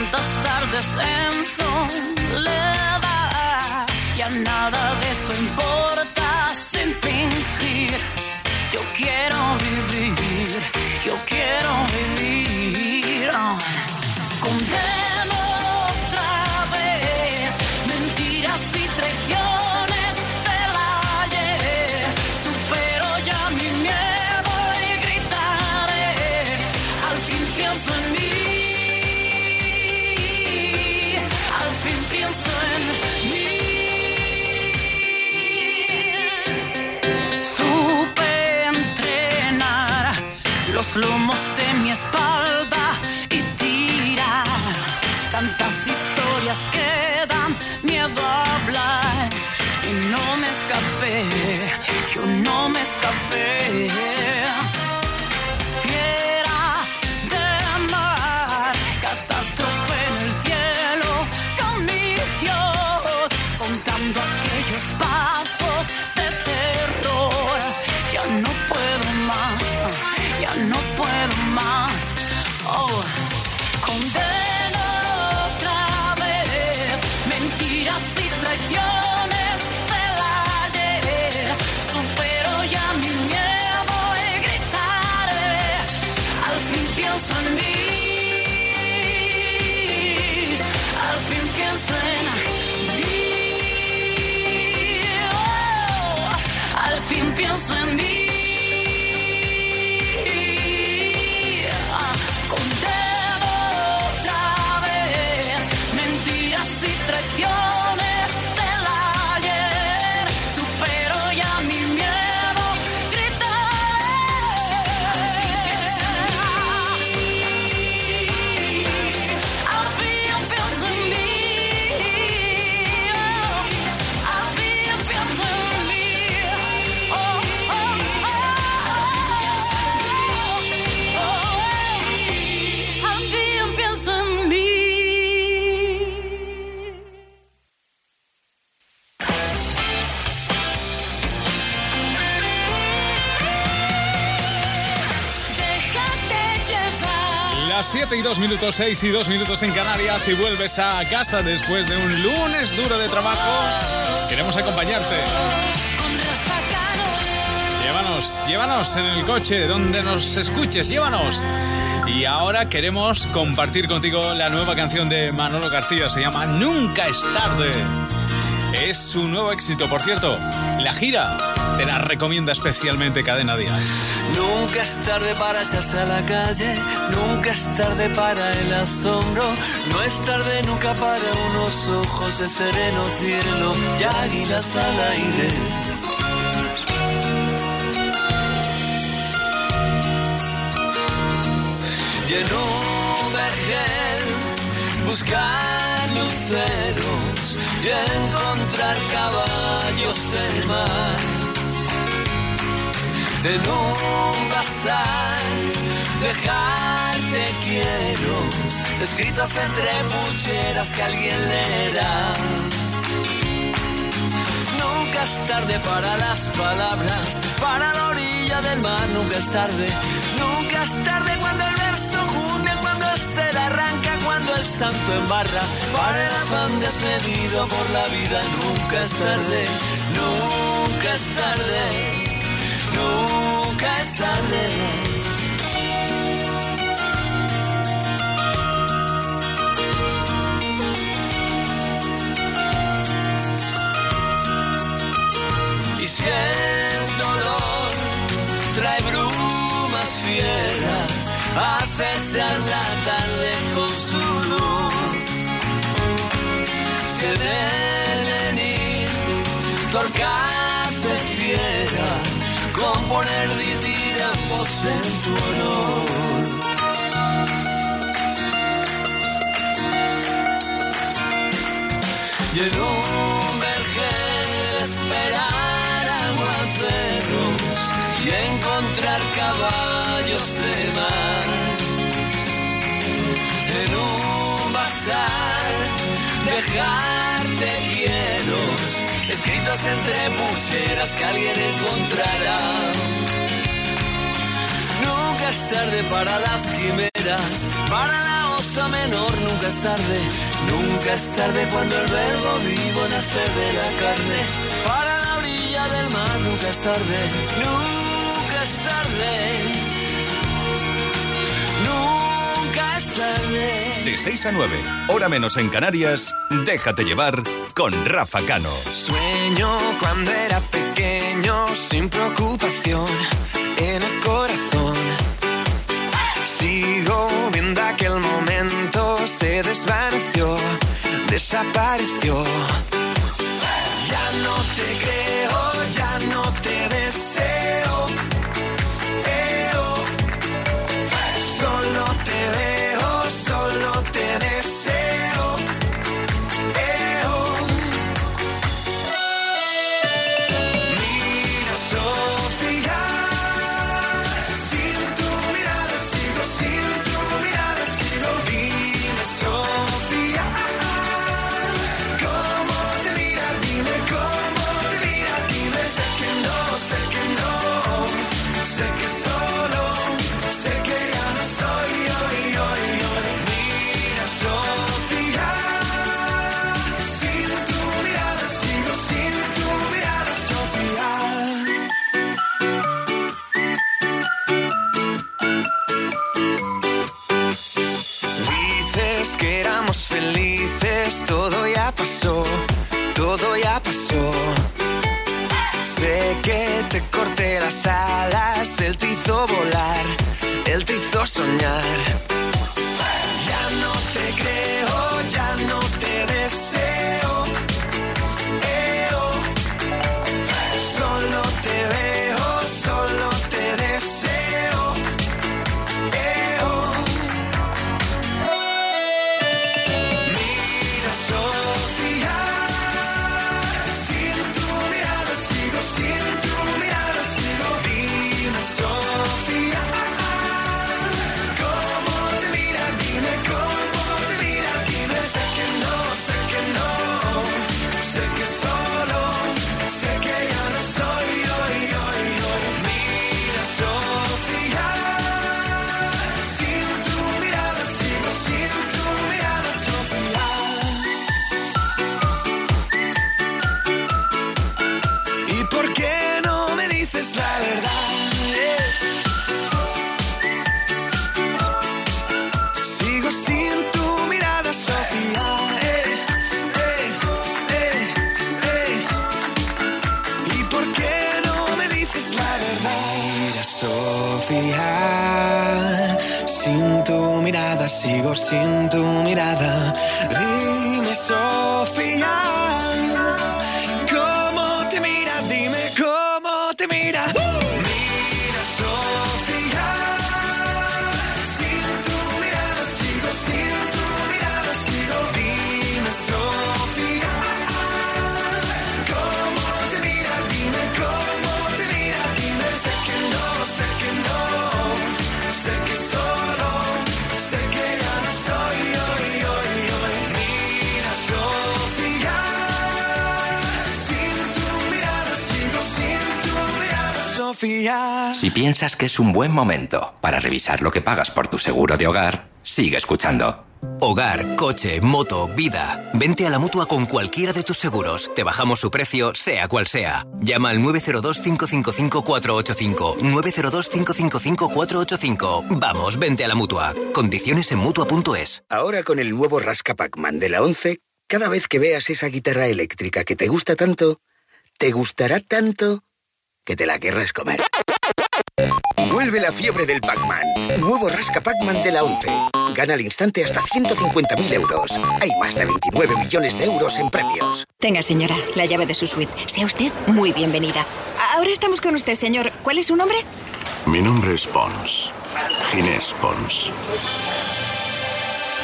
tantas tardes en soledad. Ya nada de eso importa sin fingir. Yo quiero vivir, yo quiero 2 minutos, 6 y 2 minutos en Canarias y vuelves a casa después de un lunes duro de trabajo. Queremos acompañarte. Llévanos, llévanos en el coche, donde nos escuches, llévanos. Y ahora queremos compartir contigo la nueva canción de Manolo Castilla, se llama Nunca es tarde. Es su nuevo éxito, por cierto. La gira te la recomienda especialmente Cadena Díaz. Nunca es tarde para echarse a la calle, nunca es tarde para el asombro, no es tarde nunca para unos ojos de sereno cielo y águilas al aire. Y en un vergel buscar luceros y encontrar caballos del mar un bazar dejarte quiero. Escritas entre pucheras que alguien leerá. Nunca es tarde para las palabras. Para la orilla del mar nunca es tarde. Nunca es tarde cuando el verso junte cuando el ser arranca cuando el santo embarra. Para el afán despedido por la vida nunca es tarde. Nunca es tarde nunca es tarde. Y si el dolor trae brumas fieras, acechar la tarde con su luz. Se deben ir fieras componer diramos en tu honor. Y en un vergel esperar aguaceros y encontrar caballos de mar. En un bazar dejarte quieros escritos entre pucheras que alguien encontrará. Nunca es tarde para las quimeras Para la osa menor nunca es tarde, nunca es tarde cuando el verbo vivo nace de la carne. Para la orilla del mar nunca es tarde, nunca es tarde. Nunca es tarde. De 6 a 9, hora menos en Canarias, déjate llevar con Rafa Cano. Sueño cuando era pequeño, sin preocupación en el corazón. Sigo viendo aquel momento, se desvaneció, desapareció. Ya no te creo, todo ya pasó. Sé que te corté las alas, él te hizo volar, él te hizo soñar. Sin tu mirada. Si piensas que es un buen momento para revisar lo que pagas por tu seguro de hogar, sigue escuchando. Hogar, coche, moto, vida. Vente a la mutua con cualquiera de tus seguros. Te bajamos su precio, sea cual sea. Llama al 902-555-485. 902-555-485. Vamos, vente a la mutua. Condiciones en mutua.es. Ahora con el nuevo Rasca Pac-Man de la 11, cada vez que veas esa guitarra eléctrica que te gusta tanto, te gustará tanto que te la querrás comer. Vuelve la fiebre del Pac-Man. Nuevo Rasca Pac-Man de la 11. Gana al instante hasta 150.000 euros. Hay más de 29 millones de euros en premios. Tenga, señora, la llave de su suite. Sea usted muy bienvenida. Ahora estamos con usted, señor. ¿Cuál es su nombre? Mi nombre es Pons. Ginés Pons.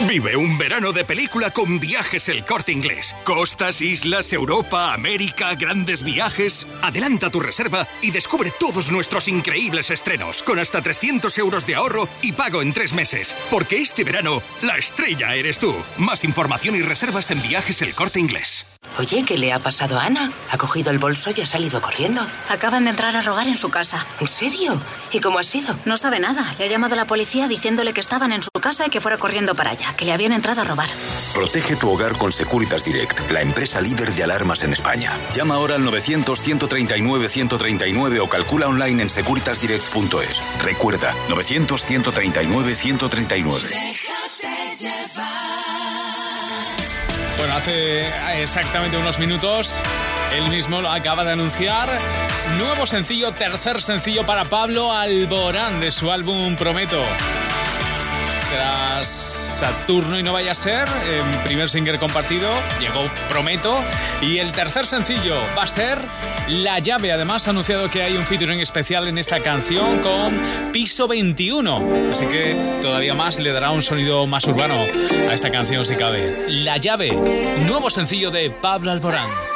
Vive un verano de película con viajes el corte inglés. Costas, islas, Europa, América, grandes viajes. Adelanta tu reserva y descubre todos nuestros increíbles estrenos con hasta 300 euros de ahorro y pago en tres meses. Porque este verano, la estrella eres tú. Más información y reservas en viajes el corte inglés. Oye, ¿qué le ha pasado a Ana? Ha cogido el bolso y ha salido corriendo. Acaban de entrar a robar en su casa. ¿En serio? ¿Y cómo ha sido? No sabe nada. Le ha llamado a la policía diciéndole que estaban en su casa y que fuera corriendo para allá, que le habían entrado a robar. Protege tu hogar con Securitas Direct, la empresa líder de alarmas en España. Llama ahora al 900-139-139 o calcula online en securitasdirect.es. Recuerda, 900-139-139. Déjate llevar. Bueno, hace exactamente unos minutos él mismo lo acaba de anunciar. Nuevo sencillo, tercer sencillo para Pablo Alborán de su álbum Prometo. Tras Saturno y no vaya a ser, en primer single compartido, llegó Prometo. Y el tercer sencillo va a ser La Llave. Además, ha anunciado que hay un featuring especial en esta canción con Piso 21. Así que todavía más le dará un sonido más urbano a esta canción si cabe. La Llave, nuevo sencillo de Pablo Alborán.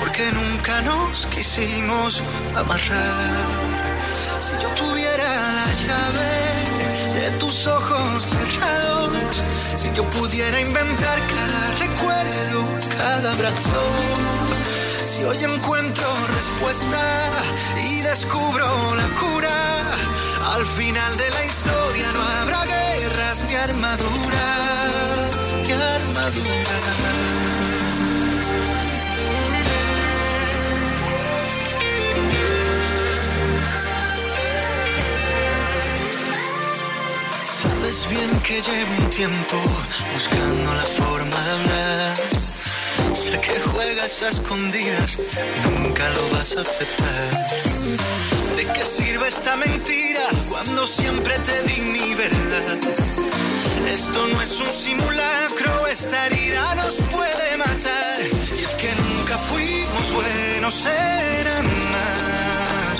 porque nunca nos quisimos amarrar. Si yo tuviera la llave de tus ojos cerrados, si yo pudiera inventar cada recuerdo, cada abrazo, si hoy encuentro respuesta y descubro la cura, al final de la historia no habrá guerras ni armaduras, ni armaduras. Sabes bien que llevo un tiempo buscando la forma de hablar. Sé que juegas a escondidas, nunca lo vas a aceptar. ¿De qué sirve esta mentira cuando siempre te di mi verdad? Esto no es un simulacro, esta herida nos puede matar. Y es que nunca fuimos buenos en amar,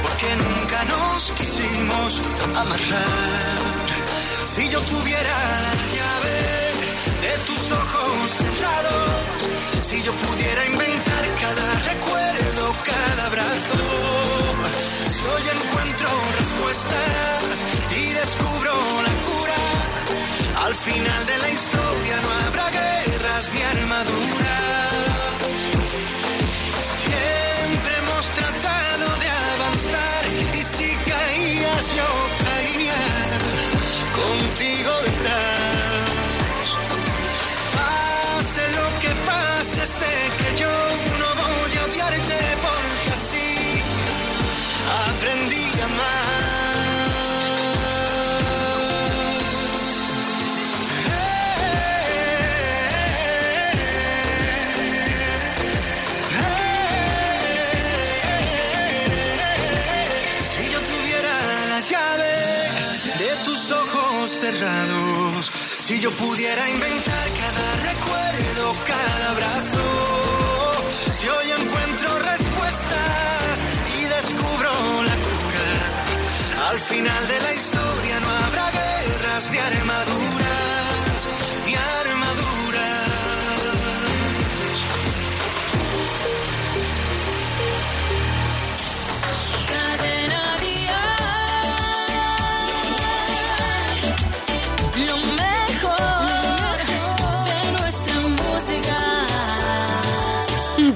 porque nunca nos quisimos amarrar. Si yo tuviera la llave de tus ojos cerrados, si yo pudiera inventar cada recuerdo, cada abrazo, si hoy encuentro respuestas y descubro la cura, al final de la historia no habrá guerras ni armaduras. Si yo pudiera inventar cada recuerdo, cada abrazo. Si hoy encuentro respuestas y descubro la cura. Al final de la historia no habrá guerras ni armaduras,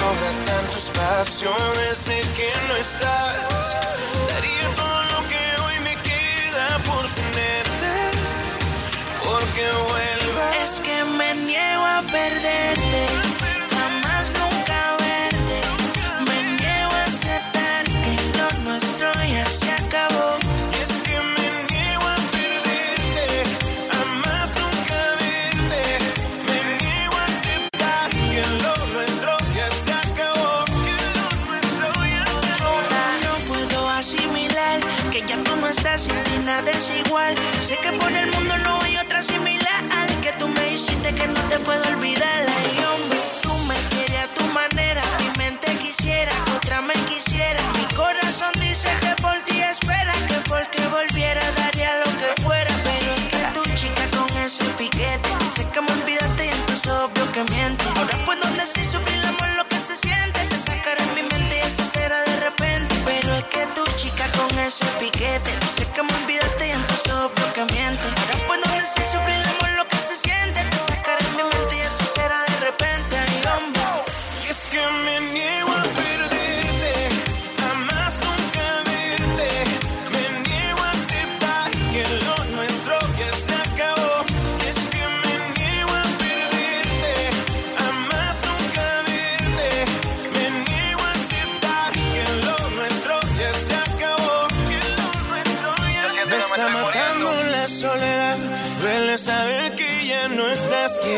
Que sobra tanto espacio desde que no estás. Daría todo lo que hoy me queda por tenerte, porque vuelvas. Es que me niego a perderte. Jamás nunca nada es igual. Sé que por el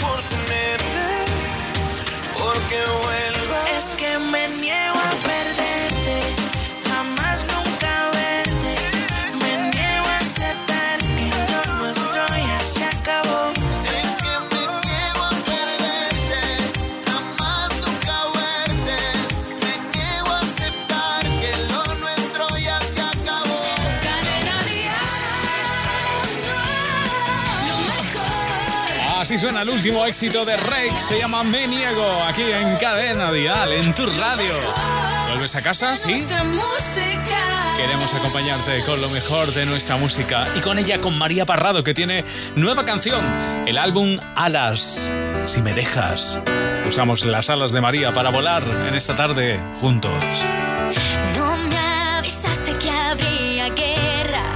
por tenerme, porque vuelva. Es que me niego a perder. suena el último éxito de Rake, se llama Me Niego, aquí en Cadena Dial, en tu radio. ¿Vuelves a casa? ¿Sí? Queremos acompañarte con lo mejor de nuestra música y con ella con María Parrado, que tiene nueva canción, el álbum Alas, si me dejas. Usamos las alas de María para volar en esta tarde juntos. No me avisaste que habría guerra.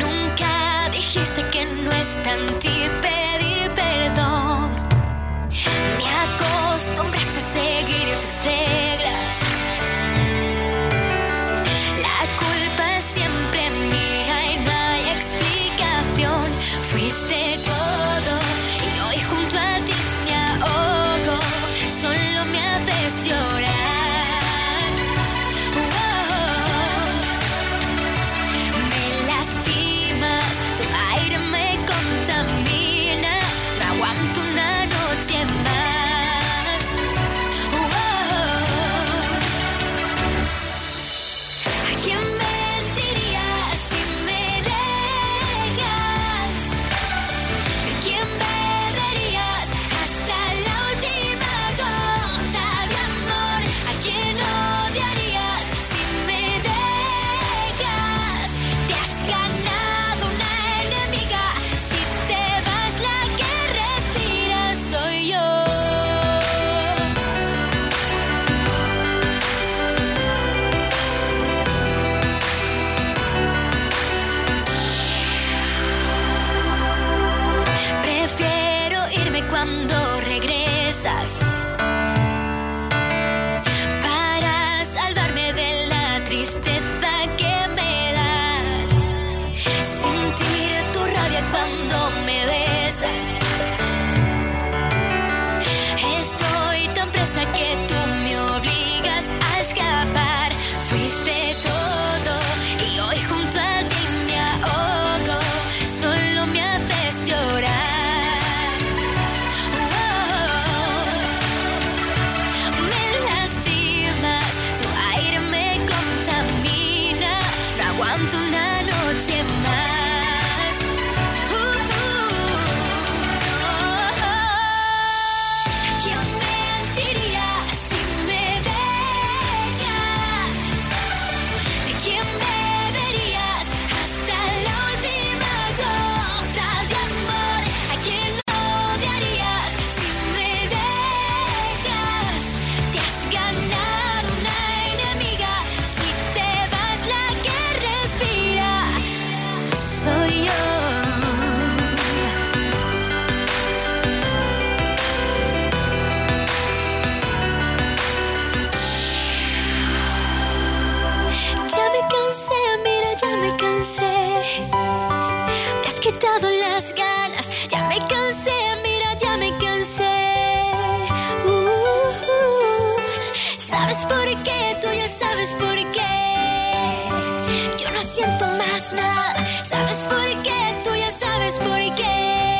Nunca Dijiste que en pedir perdón. Me acostumbras a seguir tus redes. Qué. Yo no siento más nada. ¿Sabes por qué? Tú ya sabes por qué.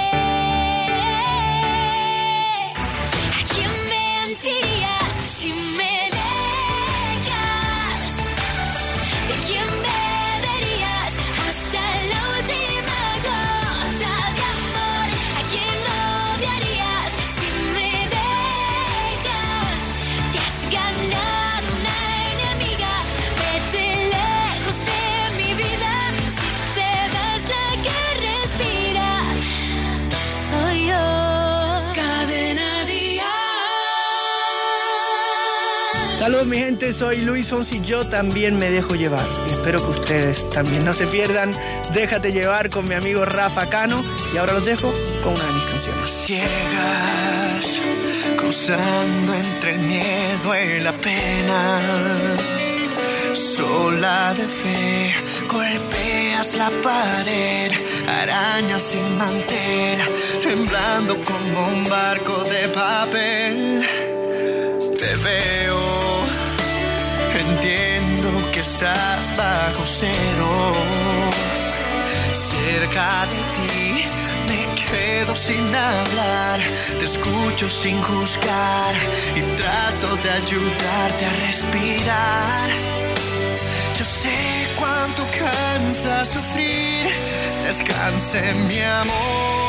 Saludos mi gente, soy Luis Fonsi y yo también me dejo llevar. Y espero que ustedes también no se pierdan. Déjate llevar con mi amigo Rafa Cano. Y ahora los dejo con una de mis canciones. Ciegas, cruzando entre el miedo y la pena. Sola de fe, golpeas la pared, arañas sin mantel, temblando como un barco de papel. Te veo, entiendo que estás bajo cero. Cerca de ti me quedo sin hablar, te escucho sin juzgar y trato de ayudarte a respirar. Yo sé cuánto cansa sufrir, descanse mi amor.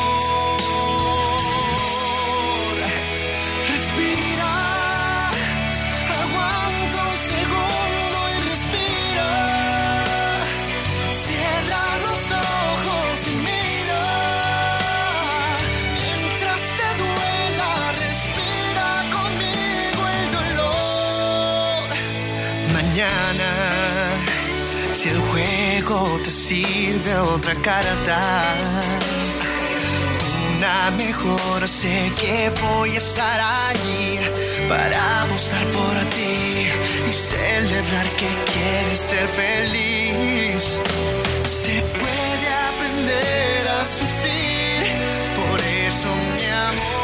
Si el juego te sirve otra carta una mejor. Sé que voy a estar allí para apostar por ti y celebrar que quieres ser feliz. Se puede aprender a sufrir, por eso mi amor.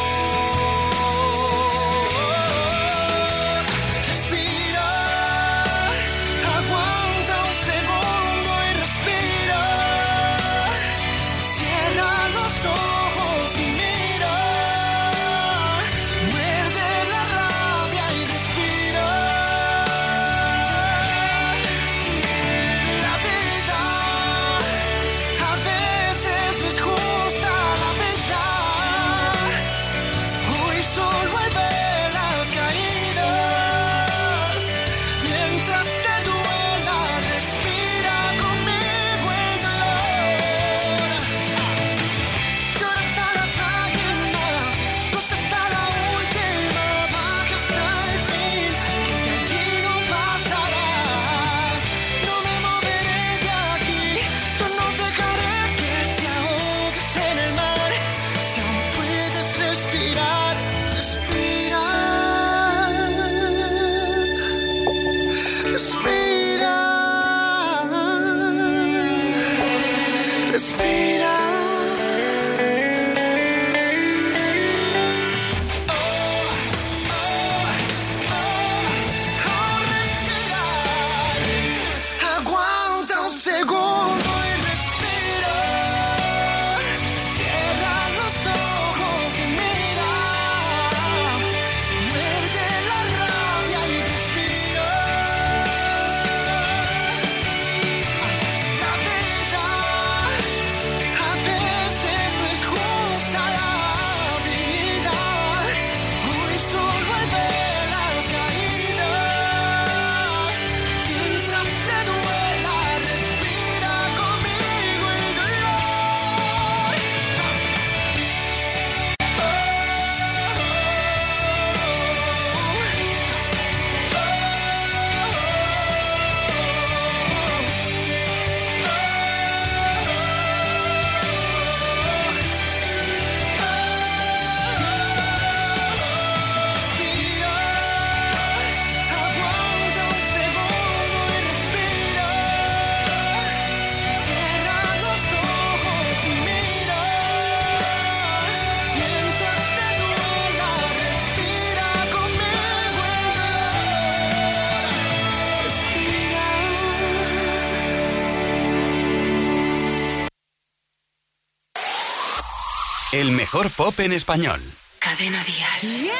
Mejor pop en español. Cadena Dial.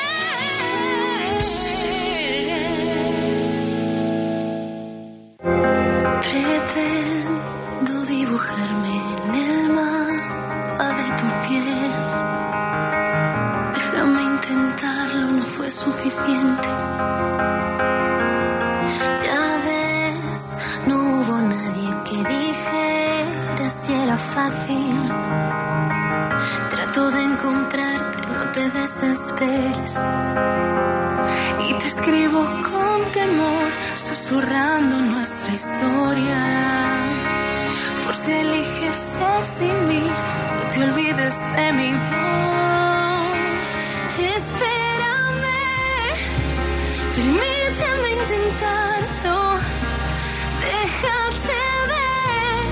Pretendo dibujarme en el mapa de tu piel. Déjame intentarlo, no fue suficiente. Ya ves, no hubo nadie que dijera si era fácil. De encontrarte, no te desesperes. Y te escribo con temor, susurrando nuestra historia. Por si eliges ser sin mí, no te olvides de mi voz. Espérame, permíteme intentarlo. Déjate ver,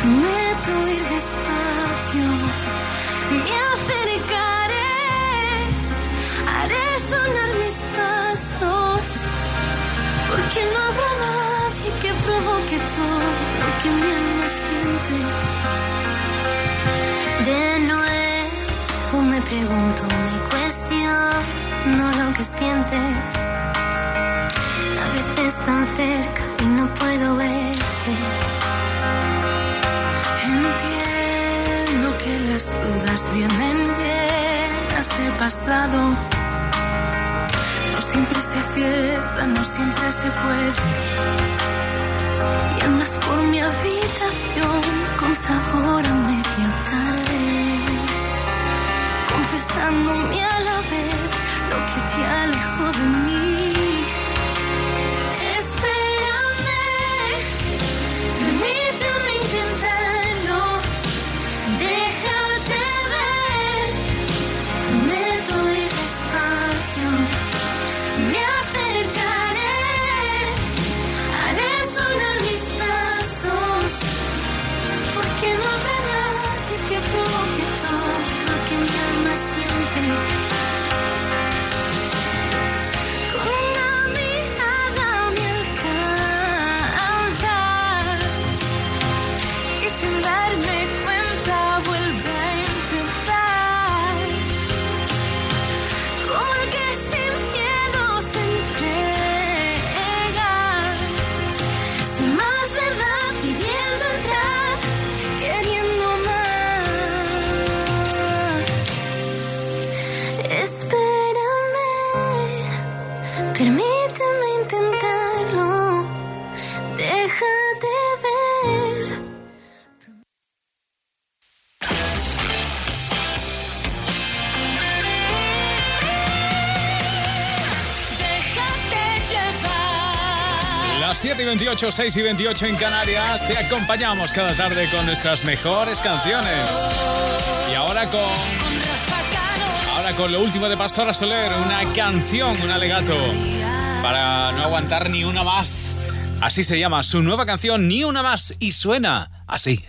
prometo ir despacio. Porque no habrá nadie que provoque todo lo que mi alma siente. De nuevo me pregunto, me cuestiono lo que sientes. A veces tan cerca y no puedo verte. Entiendo que las dudas vienen llenas de pasado. Siempre se acierta, no siempre se puede. Y andas por mi habitación con sabor a media tarde. Confesándome a la vez lo que te alejó de mí. 28, 6 y 28 en Canarias, te acompañamos cada tarde con nuestras mejores canciones. Y ahora con. Ahora con lo último de Pastora Soler, una canción, un alegato. Para no aguantar ni una más. Así se llama su nueva canción, Ni una más. Y suena así.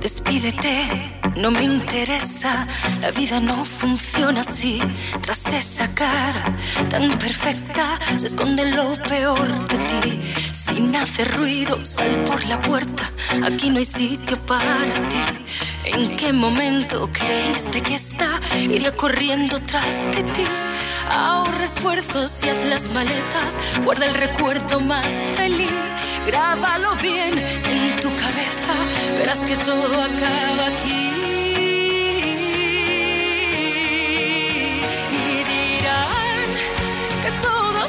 Despídete, no me interesa, la vida no funciona así. Tras esa cara tan perfecta se esconde lo peor de ti. Sin hacer ruido, sal por la puerta, aquí no hay sitio para ti. ¿En qué momento creíste que esta iría corriendo tras de ti? Ahorra esfuerzos y haz las maletas, guarda el recuerdo más feliz. Grábalo bien en tu cabeza, verás que todo acaba aquí.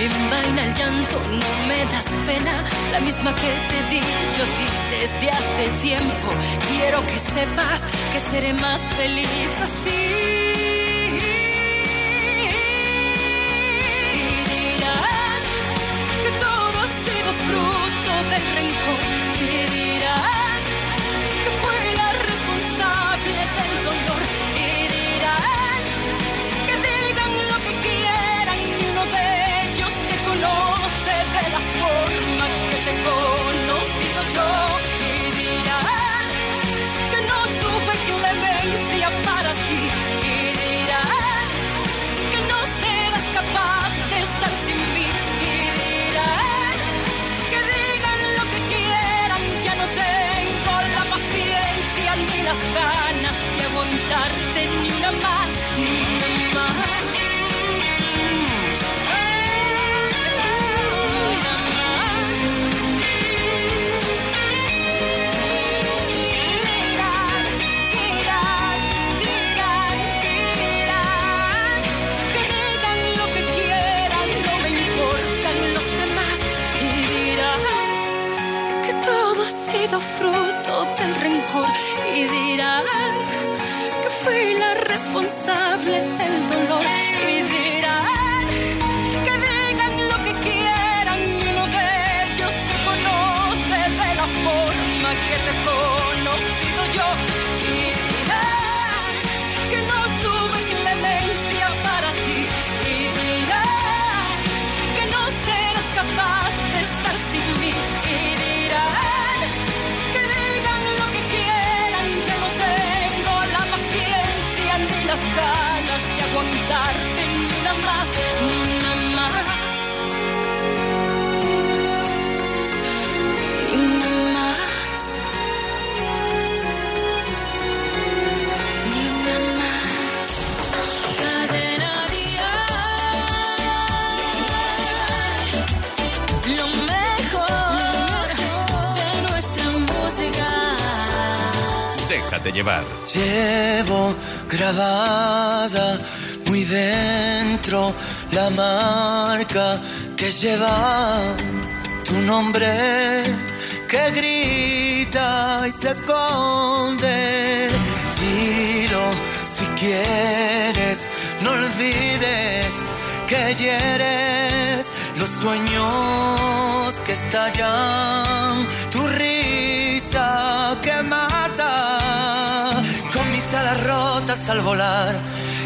Envaina el llanto, no me das pena. La misma que te di yo a ti desde hace tiempo. Quiero que sepas que seré más feliz así. Y que todo ha sido fruto del rencor. Y dirán que fui la responsable del dolor y dirán que digan lo que quieran y uno de ellos te conoce de la forma que te he Llevar. Llevo grabada muy dentro la marca que lleva tu nombre que grita y se esconde. Dilo si quieres, no olvides que hieres los sueños que estallan, tu risa que al volar.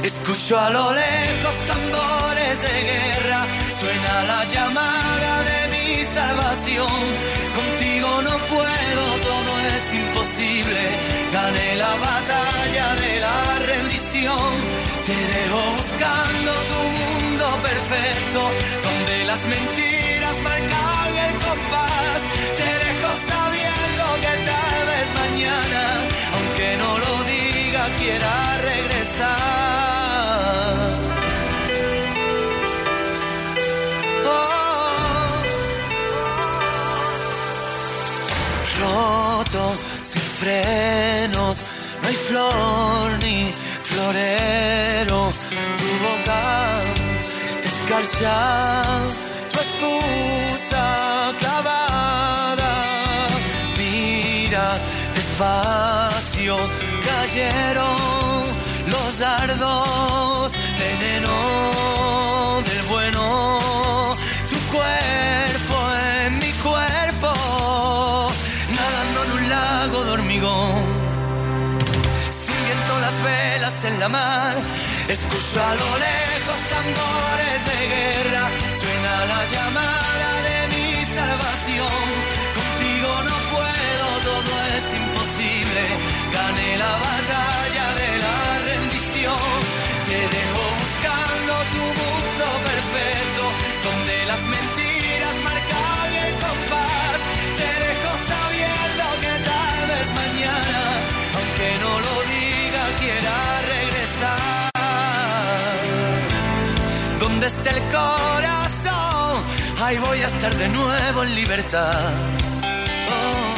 Escucho a lo lejos tambores de guerra, suena la llamada de mi salvación. Contigo no puedo, todo es imposible. Gané la batalla de la rendición. Te dejo buscando tu mundo perfecto, donde las mentiras marcan flor ni florero. Tu boca te escarcha, tu excusa clavada. Mira despacio, cayeron los dardos, en la mar, escucho a lo lejos tambores de guerra, suena la llamada de mi salvación. Esté el corazón, ahí voy a estar de nuevo en libertad. Oh,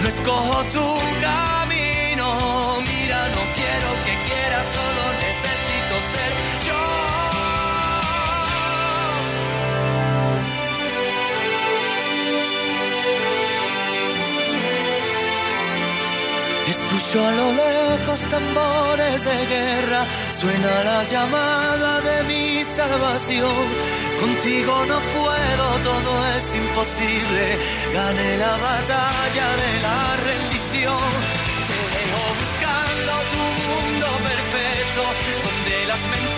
no escojo tu camino, mira, no quiero que quieras, solo necesito ser yo. Escucho a lo lejos tambores de guerra, suena la llamada de mi salvación. Contigo no puedo, todo es imposible. Gané la batalla de la rendición. Te dejo buscando tu mundo perfecto, donde las mentiras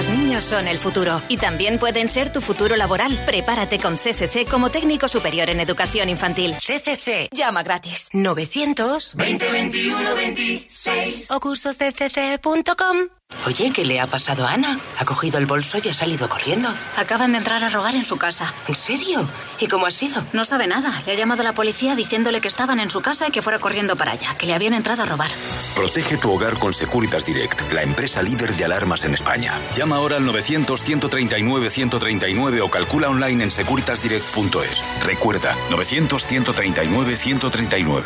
Los niños son el futuro y también pueden ser tu futuro laboral. Prepárate con CCC como técnico superior en educación infantil. CCC. Llama gratis. 900 2021 26 o cursosdcc.com. Oye, ¿qué le ha pasado a Ana? Ha cogido el bolso y ha salido corriendo. Acaban de entrar a robar en su casa. ¿En serio? ¿Y cómo ha sido? No sabe nada. Le ha llamado a la policía diciéndole que estaban en su casa y que fuera corriendo para allá, que le habían entrado a robar. Protege tu hogar con Securitas Direct, la empresa líder de alarmas en España. Llama ahora al 900-139-139 o calcula online en securitasdirect.es. Recuerda, 900-139-139.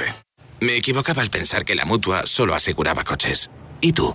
Me equivocaba al pensar que la mutua solo aseguraba coches. ¿Y tú?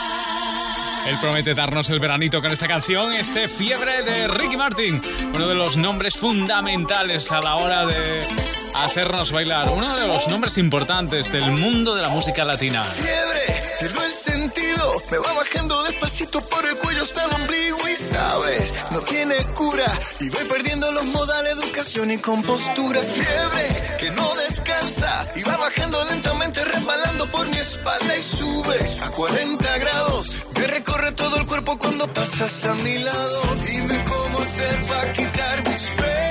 Él promete darnos el veranito con esta canción, este Fiebre de Ricky Martin, uno de los nombres fundamentales a la hora de hacernos bailar, uno de los nombres importantes del mundo de la música latina. Fiebre, pierdo el sentido, me va bajando despacito por el cuello hasta el ombligo y sabes, no tiene cura y voy perdiendo los modales, educación y compostura. Fiebre, que no descansa y va bajando lentamente resbalando por mi espalda y sube a 40 grados. Me recorre todo el cuerpo cuando pasas a mi lado. Dime cómo hacer para quitar mis penas.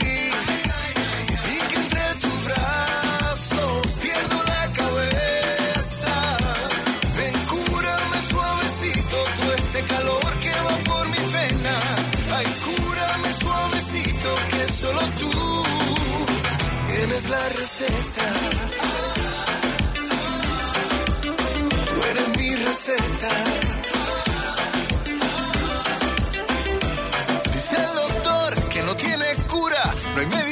Receta. Tú eres mi receta.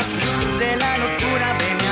Luz de la locura, ven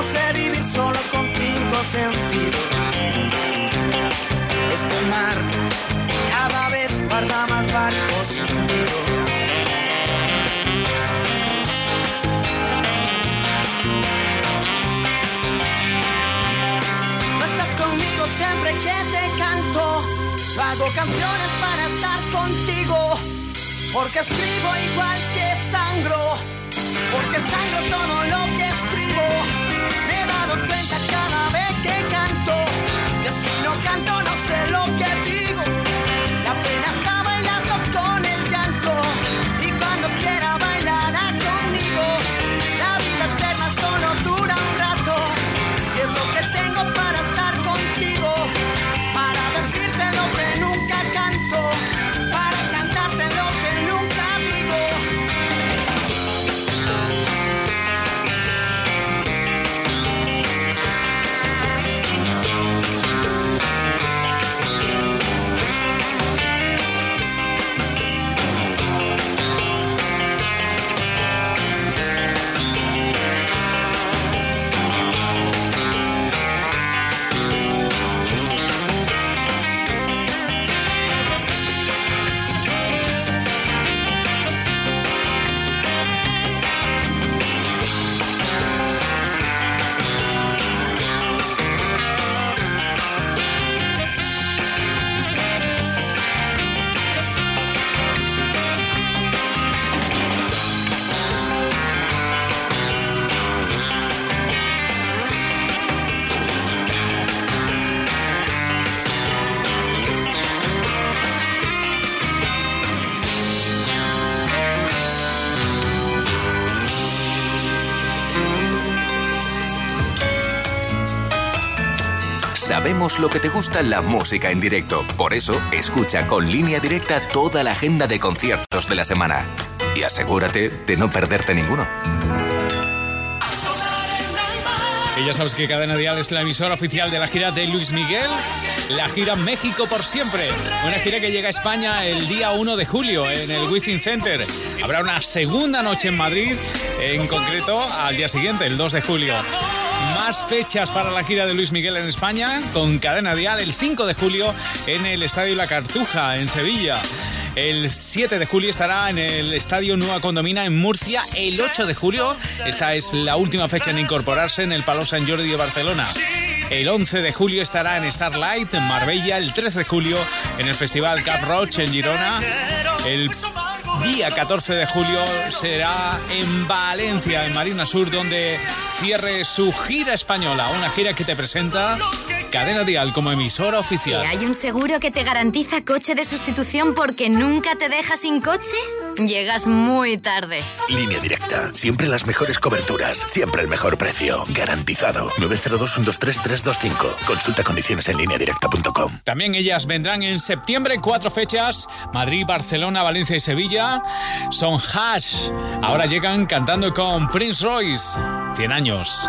No sé vivir solo con cinco sentidos. Este mar cada vez guarda más barcos hundidos. No estás conmigo siempre que te canto. Hago canciones para estar contigo. Porque escribo igual que sangro. Porque sangro todo lo que escribo. Lo que te gusta la música en directo. Por eso, escucha con línea directa toda la agenda de conciertos de la semana. Y asegúrate de no perderte ninguno. Y ya sabes que Cadena Dial es la emisora oficial de la gira de Luis Miguel, la gira México por siempre. Una gira que llega a España el día 1 de julio en el Wizzing Center. Habrá una segunda noche en Madrid, en concreto al día siguiente, el 2 de julio. Más fechas para la gira de Luis Miguel en España con Cadena Dial el 5 de julio en el Estadio La Cartuja en Sevilla. El 7 de julio estará en el Estadio Nueva Condomina en Murcia. El 8 de julio, esta es la última fecha en incorporarse en el Palau Sant Jordi de Barcelona. El 11 de julio estará en Starlight en Marbella. El 13 de julio en el Festival Cap Roche en Girona. El día 14 de julio será en Valencia, en Marina Sur, donde cierre su gira española. Una gira que te presenta Cadena Dial como emisora ¿Y oficial. hay un seguro que te garantiza coche de sustitución porque nunca te deja sin coche? Llegas muy tarde. Línea directa. Siempre las mejores coberturas. Siempre el mejor precio. Garantizado. 902-123-325. Consulta condiciones en lineadirecta.com. También ellas vendrán en septiembre, cuatro fechas, Madrid, Barcelona, Valencia y Sevilla. Son Hash. Ahora llegan cantando con Prince Royce. 100 años.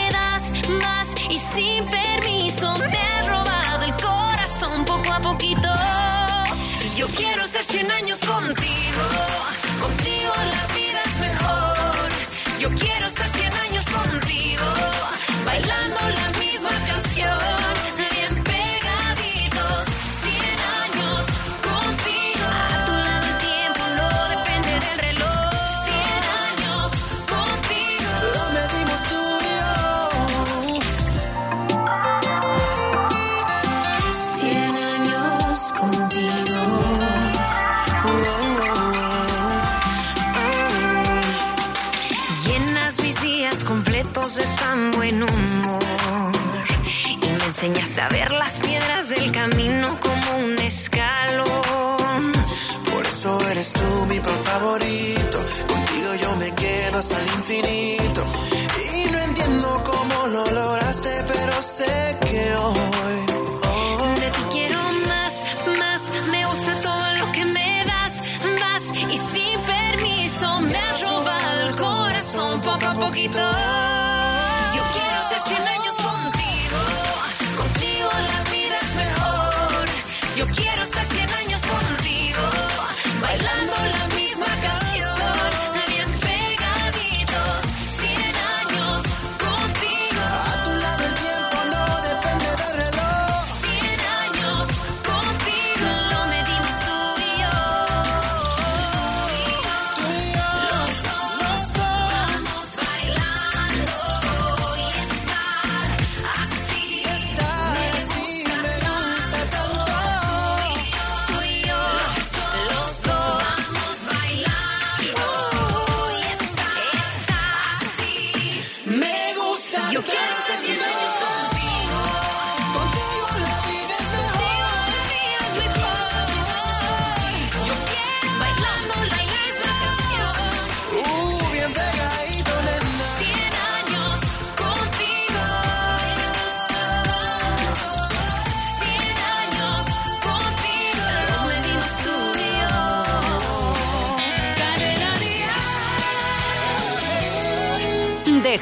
a poquito. Y yo quiero ser 100 años contigo. Contigo la vida es mejor. Yo quiero ser 100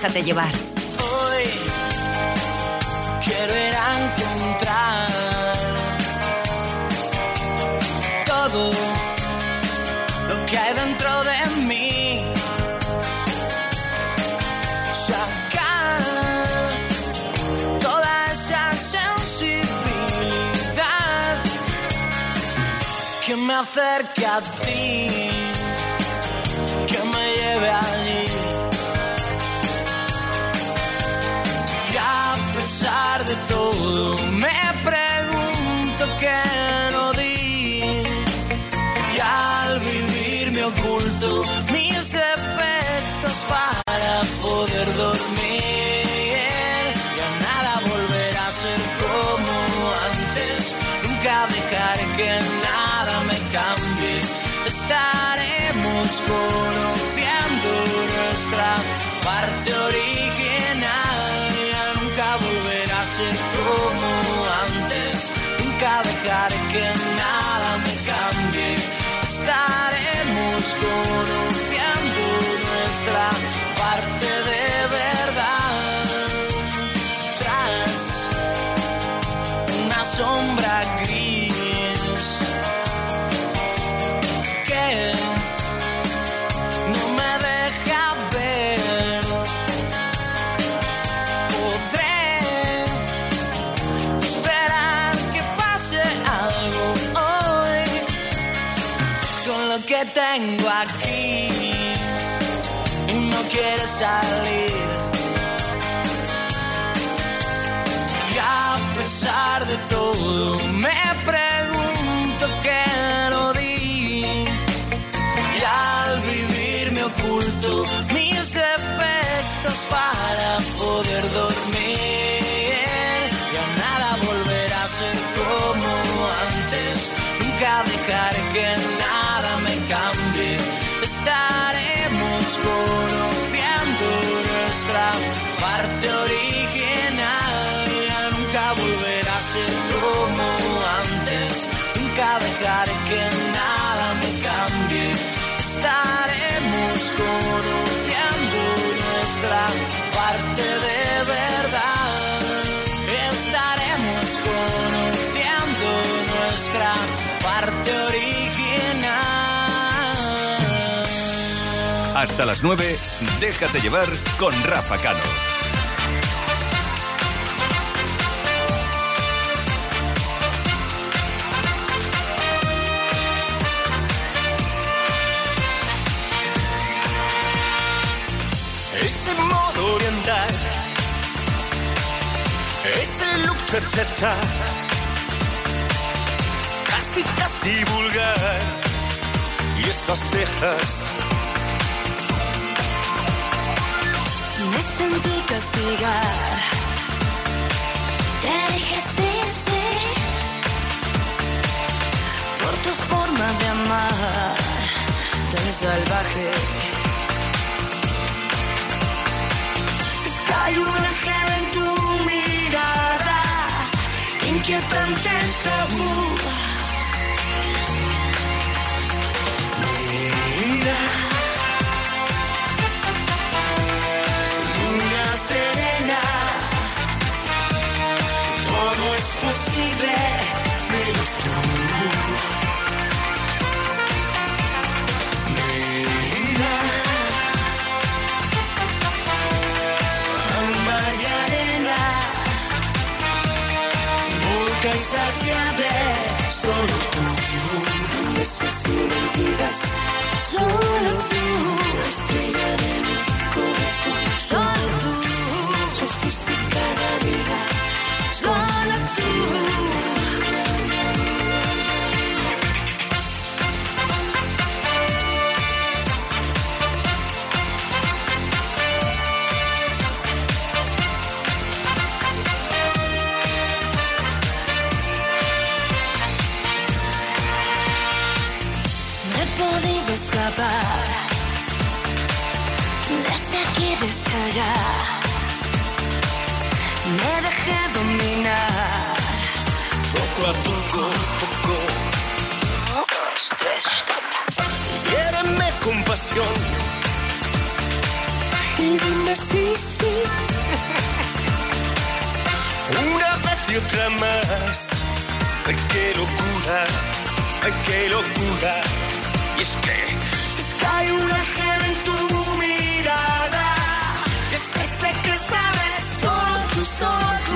Déjate llevar. Hoy quiero ir a encontrar todo lo que hay dentro de mí. Sacar toda esa sensibilidad que me acerca a ti. todo. tengo aquí y no quiere salir. Y a pesar de todo, Hasta las 9, déjate llevar con Rafa Cano. Ese modo andar, ese look cha, casi casi vulgar, y esas cejas. Te dejé ser. Por tu forma de amar, tan salvaje. Es que hay un ángel en tu mirada, inquietante tabú. Mira. Solo tú. Estrella de mi corazón, solo tú. Dominar poco a poco, poco. Quiéreme con pasión. Y dime sí, sí. Una vez y otra más. Ay, qué locura, ay, qué locura. Y es que Es que hay un ángel en tu mirada. Que es ese que sabes, solo tú, solo tú.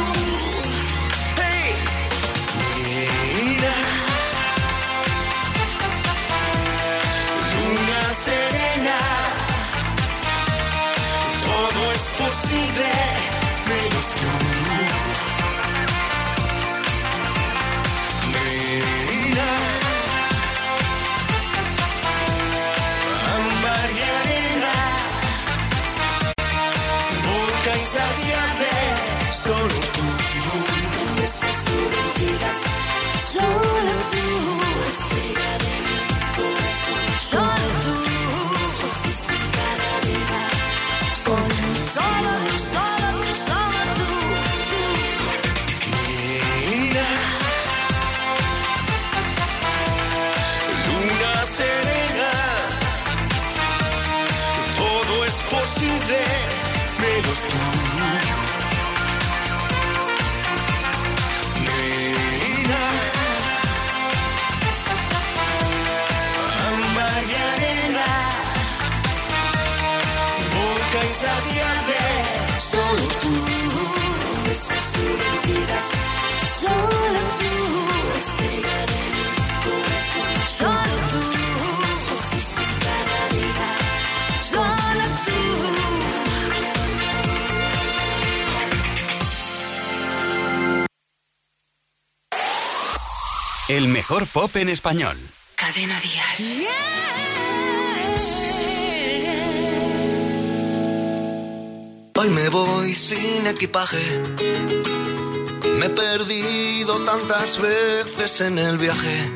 Solo tú. Besos y mentiras, solo tú. Estrella de mi corazón, solo tú. Sofisticada vida, solo tú. El mejor pop en español. Cadena Dial. Hoy me voy sin equipaje. Me he perdido tantas veces en el viaje.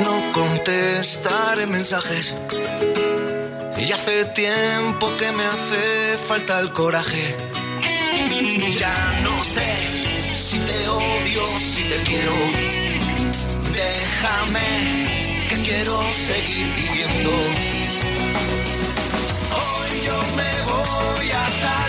No contestaré mensajes. Y hace tiempo que me hace falta el coraje. Ya no sé si te odio, si te quiero. Déjame que quiero seguir viviendo yo me voy a dar.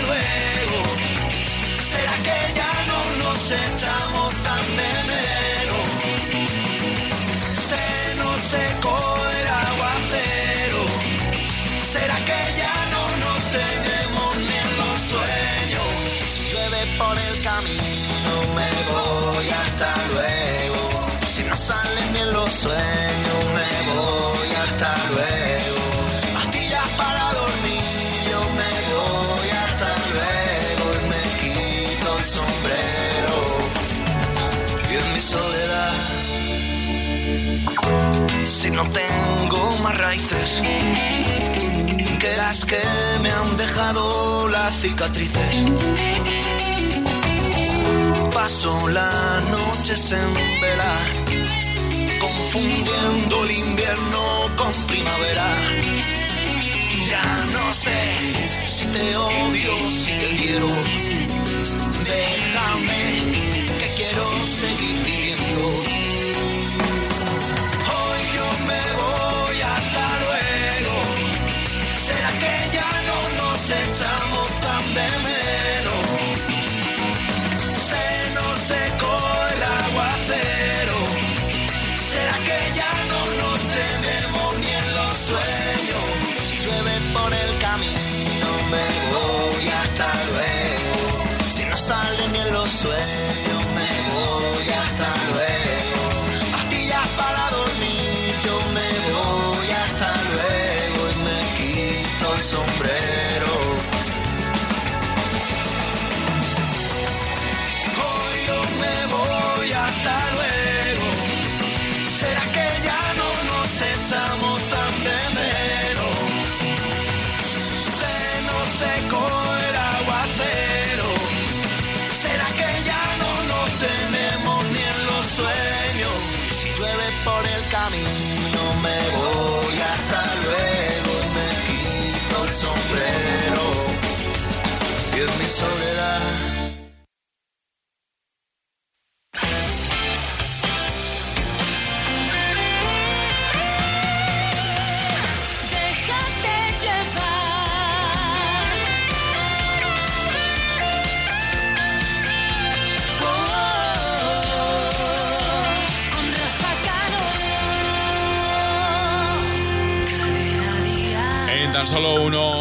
Si no tengo más raíces que las que me han dejado las cicatrices. Paso las noches en vela, confundiendo el invierno con primavera. Ya no sé si te odio, si te quiero. Déjame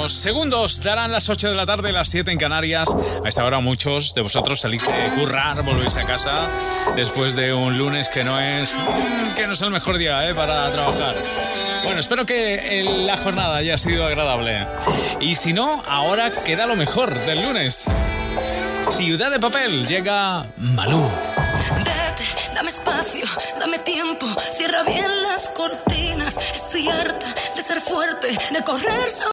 unos segundos darán las 8 de la tarde, las 7 en Canarias. A esta hora muchos de vosotros salís de currar, volvéis a casa después de un lunes que no es que no es el mejor día ¿eh? para trabajar. Bueno, espero que la jornada haya sido agradable. Y si no, ahora queda lo mejor del lunes. Ciudad de Papel llega Malú. Vete, dame espacio, dame tiempo, cierra bien las cortinas. Estoy harta de ser fuerte, de correr